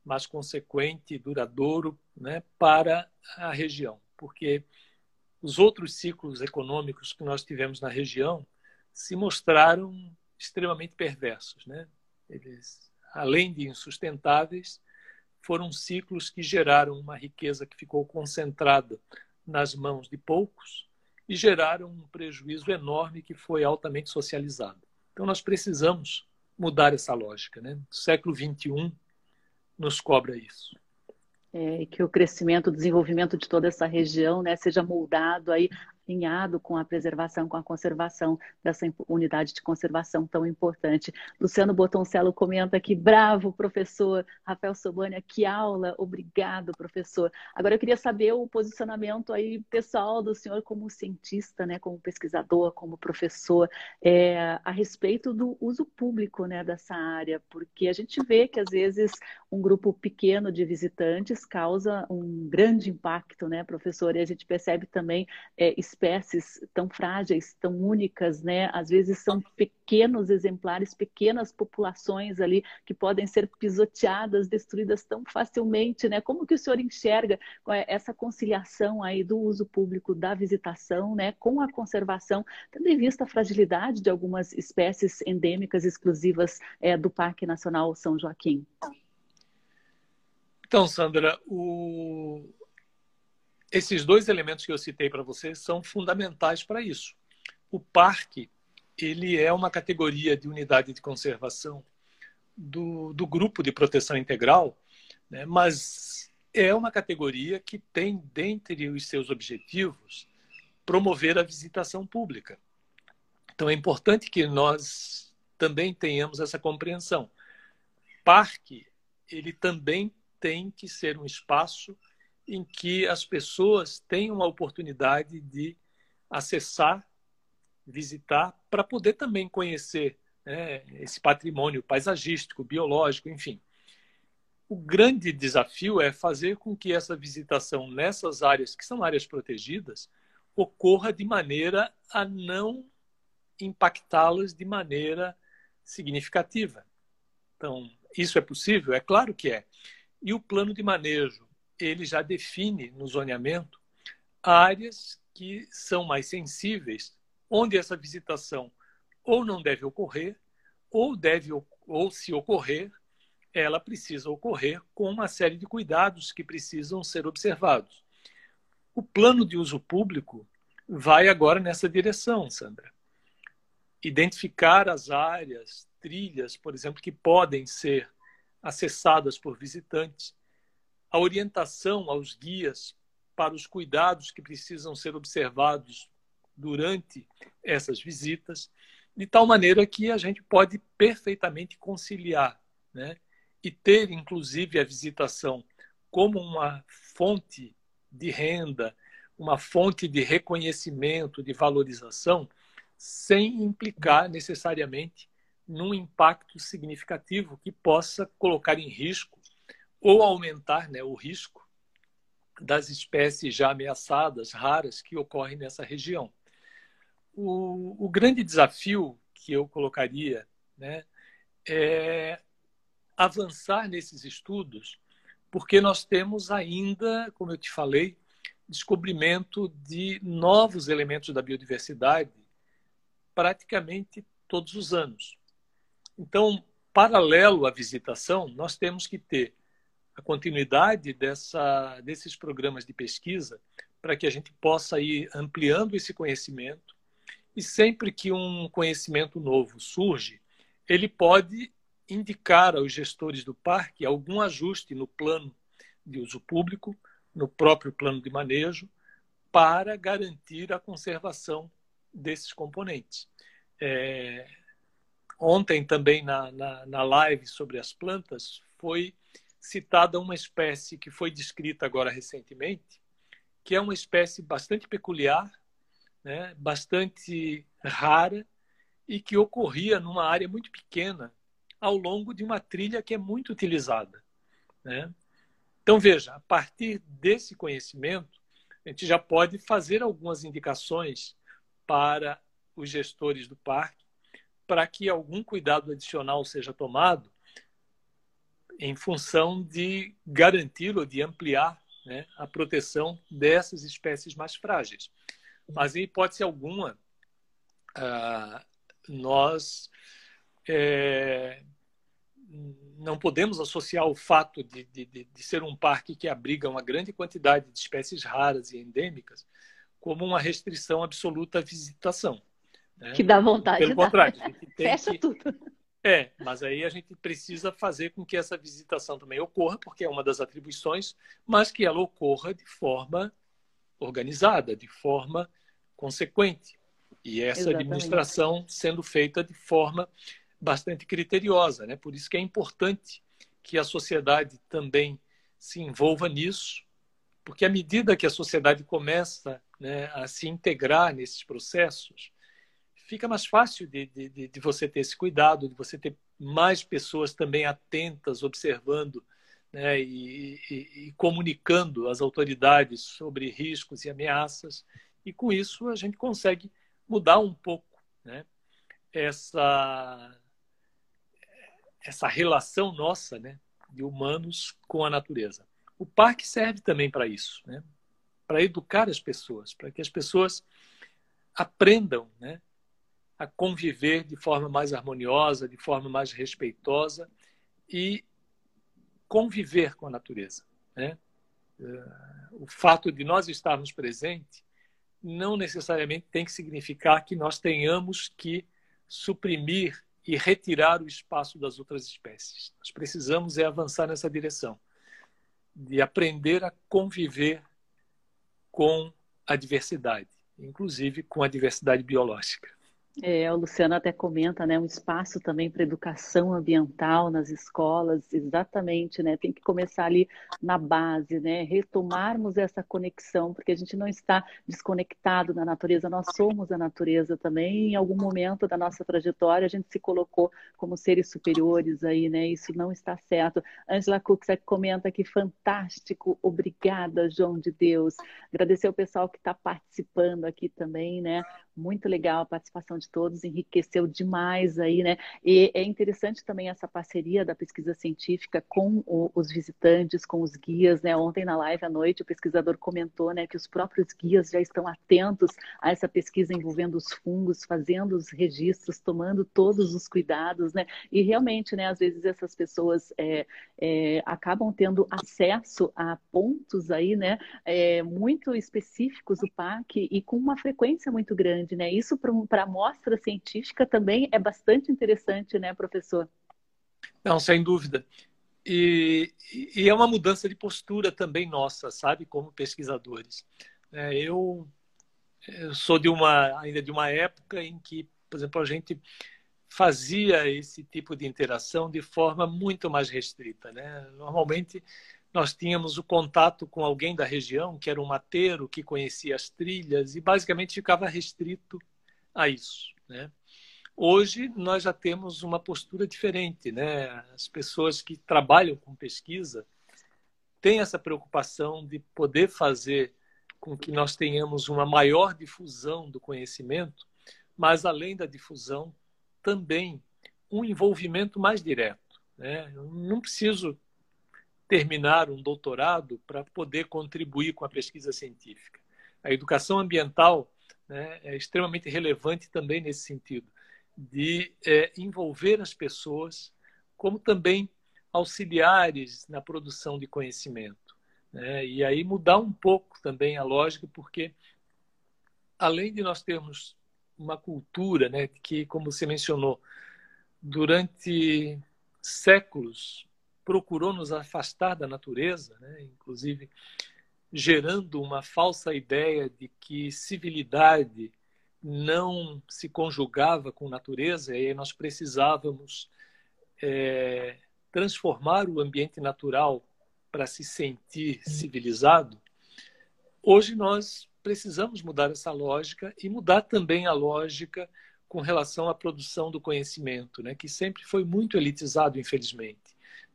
mais consequente e duradouro né, para a região, porque os outros ciclos econômicos que nós tivemos na região se mostraram extremamente perversos. Né? Eles, além de insustentáveis, foram ciclos que geraram uma riqueza que ficou concentrada nas mãos de poucos e geraram um prejuízo enorme que foi altamente socializado. Então, nós precisamos mudar essa lógica. Né? O século XXI nos cobra isso. É, que o crescimento, o desenvolvimento de toda essa região né, seja moldado aí alinhado com a preservação, com a conservação dessa unidade de conservação tão importante. Luciano Botoncello comenta aqui, bravo, professor. Rafael Sobania, que aula, obrigado, professor. Agora eu queria saber o posicionamento aí pessoal do senhor como cientista, né, como pesquisador, como professor, é, a respeito do uso público né, dessa área, porque a gente vê que às vezes um grupo pequeno de visitantes causa um grande impacto, né, professor? E a gente percebe também é, espécies tão frágeis, tão únicas, né? Às vezes são pequenos exemplares, pequenas populações ali que podem ser pisoteadas, destruídas tão facilmente, né? Como que o senhor enxerga essa conciliação aí do uso público da visitação, né, com a conservação, tendo em vista a fragilidade de algumas espécies endêmicas exclusivas é, do Parque Nacional São Joaquim? Então, Sandra, o esses dois elementos que eu citei para você são fundamentais para isso. O parque ele é uma categoria de unidade de conservação do, do grupo de proteção integral, né? mas é uma categoria que tem dentre os seus objetivos promover a visitação pública. Então é importante que nós também tenhamos essa compreensão. Parque ele também tem que ser um espaço em que as pessoas tenham a oportunidade de acessar, visitar, para poder também conhecer né, esse patrimônio paisagístico, biológico, enfim. O grande desafio é fazer com que essa visitação nessas áreas, que são áreas protegidas, ocorra de maneira a não impactá-las de maneira significativa. Então, isso é possível? É claro que é. E o plano de manejo ele já define no zoneamento áreas que são mais sensíveis, onde essa visitação ou não deve ocorrer, ou deve ou se ocorrer, ela precisa ocorrer com uma série de cuidados que precisam ser observados. O plano de uso público vai agora nessa direção, Sandra. Identificar as áreas, trilhas, por exemplo, que podem ser acessadas por visitantes, a orientação aos guias para os cuidados que precisam ser observados durante essas visitas, de tal maneira que a gente pode perfeitamente conciliar né? e ter, inclusive, a visitação como uma fonte de renda, uma fonte de reconhecimento, de valorização, sem implicar necessariamente num impacto significativo que possa colocar em risco ou aumentar né, o risco das espécies já ameaçadas, raras, que ocorrem nessa região. O, o grande desafio que eu colocaria né, é avançar nesses estudos, porque nós temos ainda, como eu te falei, descobrimento de novos elementos da biodiversidade praticamente todos os anos. Então, paralelo à visitação, nós temos que ter a continuidade dessa, desses programas de pesquisa para que a gente possa ir ampliando esse conhecimento e sempre que um conhecimento novo surge, ele pode indicar aos gestores do parque algum ajuste no plano de uso público, no próprio plano de manejo, para garantir a conservação desses componentes. É... Ontem também na, na, na live sobre as plantas foi citada uma espécie que foi descrita agora recentemente, que é uma espécie bastante peculiar, né, bastante rara e que ocorria numa área muito pequena ao longo de uma trilha que é muito utilizada. Né? Então, veja, a partir desse conhecimento, a gente já pode fazer algumas indicações para os gestores do parque para que algum cuidado adicional seja tomado em função de garantir ou de ampliar né, a proteção dessas espécies mais frágeis. Mas, em hipótese alguma, ah, nós é, não podemos associar o fato de, de, de, ser um parque que abriga uma grande quantidade de espécies raras e endêmicas como uma restrição absoluta à visitação. Né? Que dá vontade. Pelo contrário, a gente tem Fecha que... tudo. É, mas aí a gente precisa fazer com que essa visitação também ocorra, porque é uma das atribuições, mas que ela ocorra de forma organizada, de forma consequente. E essa Exatamente. administração sendo feita de forma bastante criteriosa. Né? Por isso que é importante que a sociedade também se envolva nisso, porque à medida que a sociedade começa né, a se integrar nesses processos, fica mais fácil de, de, de, você ter esse cuidado, de você ter mais pessoas também atentas, observando né, e, e, e, comunicando às autoridades sobre riscos e ameaças. E com isso a gente consegue mudar um pouco né, essa, essa relação nossa né, de humanos com a natureza. O parque serve também para isso, né, para educar as pessoas, para que as pessoas aprendam né, a conviver de forma mais harmoniosa, de forma mais respeitosa e conviver com a natureza. Né? Eh, o fato de nós estarmos presentes não necessariamente tem que significar que nós tenhamos que suprimir e retirar o espaço das outras espécies. Nós precisamos é avançar nessa direção, de aprender a conviver com a diversidade, inclusive com a diversidade biológica. É, o Luciano até comenta, né, um espaço também para educação ambiental nas escolas, exatamente, né, tem que começar ali na base, né, retomarmos essa conexão, porque a gente não está desconectado da natureza, nós somos a natureza também, em algum momento da nossa trajetória a gente se colocou como seres superiores aí, né, isso não está certo. Angela Kuczek comenta que fantástico, obrigada, João de Deus, agradecer o pessoal que está participando aqui também, né, muito legal a participação de todos, enriqueceu demais aí, né? E é interessante também essa parceria da pesquisa científica com o, os visitantes, com os guias, né? Ontem na live à noite o pesquisador comentou, né, que os próprios guias já estão atentos a essa pesquisa envolvendo os fungos, fazendo os registros, tomando todos os cuidados, né? E realmente, né, às vezes essas pessoas é, é, acabam tendo acesso a pontos aí, né, é, muito específicos do parque e com uma frequência muito grande grande, né? Isso para a amostra científica também é bastante interessante, né, professor? Não, sem dúvida. E, e é uma mudança de postura também nossa, sabe, como pesquisadores. É, eu, eu sou de uma ainda de uma época em que, por exemplo, a gente fazia esse tipo de interação de forma muito mais restrita, né? Normalmente nós tínhamos o contato com alguém da região, que era um mateiro, que conhecia as trilhas, e basicamente ficava restrito a isso. Né? Hoje nós já temos uma postura diferente. Né? As pessoas que trabalham com pesquisa têm essa preocupação de poder fazer com que nós tenhamos uma maior difusão do conhecimento, mas além da difusão, também um envolvimento mais direto. Né? Eu não preciso terminar um doutorado para poder contribuir com a pesquisa científica. A educação ambiental né, é extremamente relevante também nesse sentido, de é, envolver as pessoas como também auxiliares na produção de conhecimento. Né? E aí mudar um pouco também a lógica, porque além de nós termos uma cultura né, que, como você mencionou, durante séculos procurou nos afastar da natureza, né? inclusive gerando uma falsa ideia de que civilidade não se conjugava com natureza e nós precisávamos é, transformar o ambiente natural para se sentir civilizado. Hoje nós precisamos mudar essa lógica e mudar também a lógica com relação à produção do conhecimento, né, que sempre foi muito elitizado, infelizmente.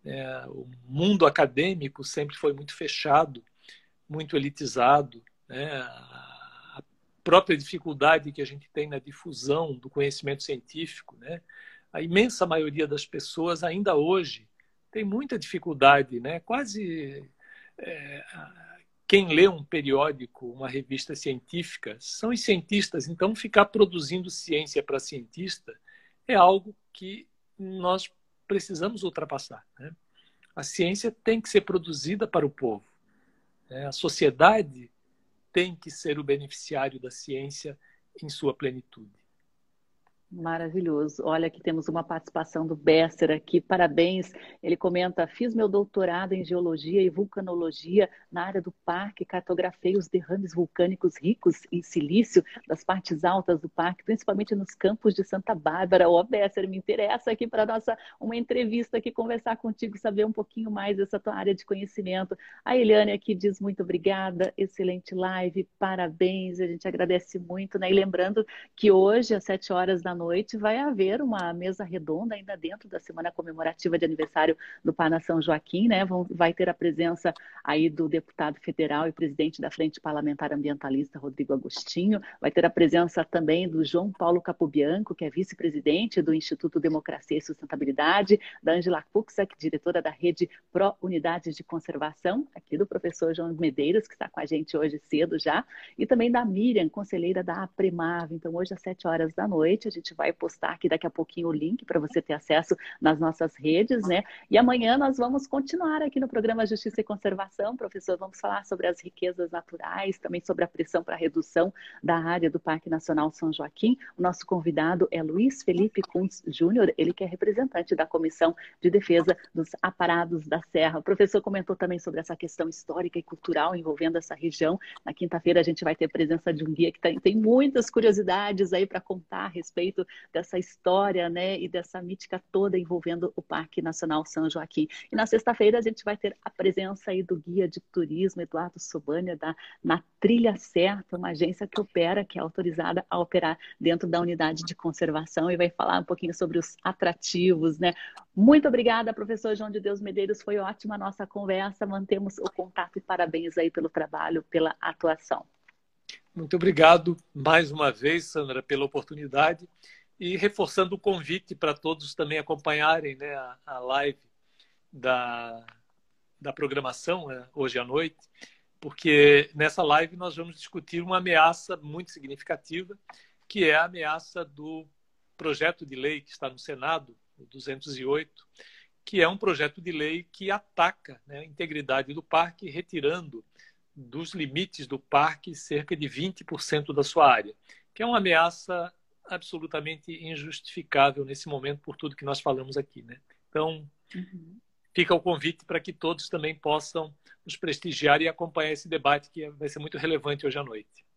É, o mundo acadêmico sempre foi muito fechado, muito elitizado. Né? A própria dificuldade que a gente tem na difusão do conhecimento científico. Né? A imensa maioria das pessoas, ainda hoje, tem muita dificuldade, né? quase. É, quem lê um periódico, uma revista científica, são os cientistas. Então, ficar produzindo ciência para cientista é algo que nós precisamos ultrapassar. Né? A ciência tem que ser produzida para o povo. Né? A sociedade tem que ser o beneficiário da ciência em sua plenitude. Maravilhoso. Olha, aqui temos uma participação do Besser aqui. Parabéns. Ele comenta: fiz meu doutorado em geologia e vulcanologia na área do parque, cartografei os derrames vulcânicos ricos em silício das partes altas do parque, principalmente nos campos de Santa Bárbara. Ó, oh, Besser, me interessa aqui para nossa uma entrevista aqui, conversar contigo, saber um pouquinho mais dessa tua área de conhecimento. A Eliane aqui diz muito obrigada, excelente live, parabéns, a gente agradece muito, né? E lembrando que hoje, às sete horas da noite vai haver uma mesa redonda ainda dentro da semana comemorativa de aniversário do Pana São Joaquim, né? vai ter a presença aí do deputado federal e presidente da Frente Parlamentar Ambientalista, Rodrigo Agostinho, vai ter a presença também do João Paulo Capobianco, que é vice-presidente do Instituto Democracia e Sustentabilidade, da Angela Puxac, diretora da Rede Pro Unidades de Conservação, aqui do professor João Medeiros, que está com a gente hoje cedo já, e também da Miriam, conselheira da APREMAV. Então, hoje às sete horas da noite, a gente gente vai postar aqui daqui a pouquinho o link para você ter acesso nas nossas redes, né? E amanhã nós vamos continuar aqui no programa Justiça e Conservação, professor. Vamos falar sobre as riquezas naturais, também sobre a pressão para redução da área do Parque Nacional São Joaquim. O nosso convidado é Luiz Felipe Kuntz Júnior, ele que é representante da Comissão de Defesa dos Aparados da Serra. O professor comentou também sobre essa questão histórica e cultural envolvendo essa região. Na quinta-feira a gente vai ter presença de um guia que tem muitas curiosidades aí para contar a respeito respeito dessa história, né, e dessa mítica toda envolvendo o Parque Nacional São Joaquim. E na sexta-feira a gente vai ter a presença aí do guia de turismo Eduardo Sobania da na Trilha Certa, uma agência que opera, que é autorizada a operar dentro da unidade de conservação e vai falar um pouquinho sobre os atrativos, né? Muito obrigada, professor João de Deus Medeiros, foi ótima a nossa conversa, mantemos o contato e parabéns aí pelo trabalho, pela atuação. Muito obrigado mais uma vez, Sandra, pela oportunidade e reforçando o convite para todos também acompanharem né, a, a live da, da programação né, hoje à noite, porque nessa live nós vamos discutir uma ameaça muito significativa, que é a ameaça do projeto de lei que está no Senado, o 208, que é um projeto de lei que ataca né, a integridade do parque, retirando dos limites do parque cerca de 20% da sua área, que é uma ameaça absolutamente injustificável nesse momento por tudo que nós falamos aqui, né? Então, uhum. fica o convite para que todos também possam nos prestigiar e acompanhar esse debate que vai ser muito relevante hoje à noite.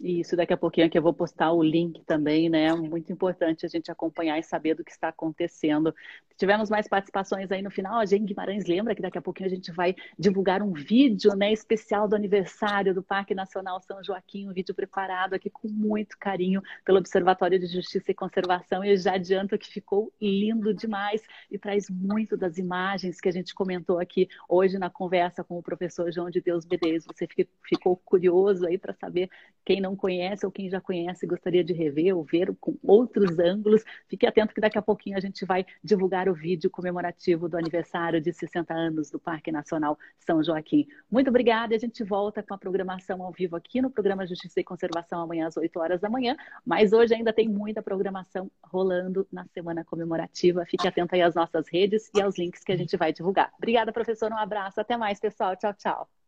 Isso, daqui a pouquinho que eu vou postar o link também, né? Muito importante a gente acompanhar e saber do que está acontecendo. Tivemos mais participações aí no final. A gente Guimarães lembra que daqui a pouquinho a gente vai divulgar um vídeo, né, especial do aniversário do Parque Nacional São Joaquim, um vídeo preparado aqui com muito carinho pelo Observatório de Justiça e Conservação. E eu já adianto que ficou lindo demais e traz muito das imagens que a gente comentou aqui hoje na conversa com o professor João de Deus Bedez. Você ficou curioso aí para saber quem não conhece ou quem já conhece gostaria de rever ou ver com outros ângulos, fique atento que daqui a pouquinho a gente vai divulgar o vídeo comemorativo do aniversário de 60 anos do Parque Nacional São Joaquim. Muito obrigada a gente volta com a programação ao vivo aqui no programa Justiça e Conservação amanhã às 8 horas da manhã, mas hoje ainda tem muita programação rolando na semana comemorativa. Fique atento aí às nossas redes e aos links que a gente vai divulgar. Obrigada, professor. Um abraço. Até mais, pessoal. Tchau, tchau.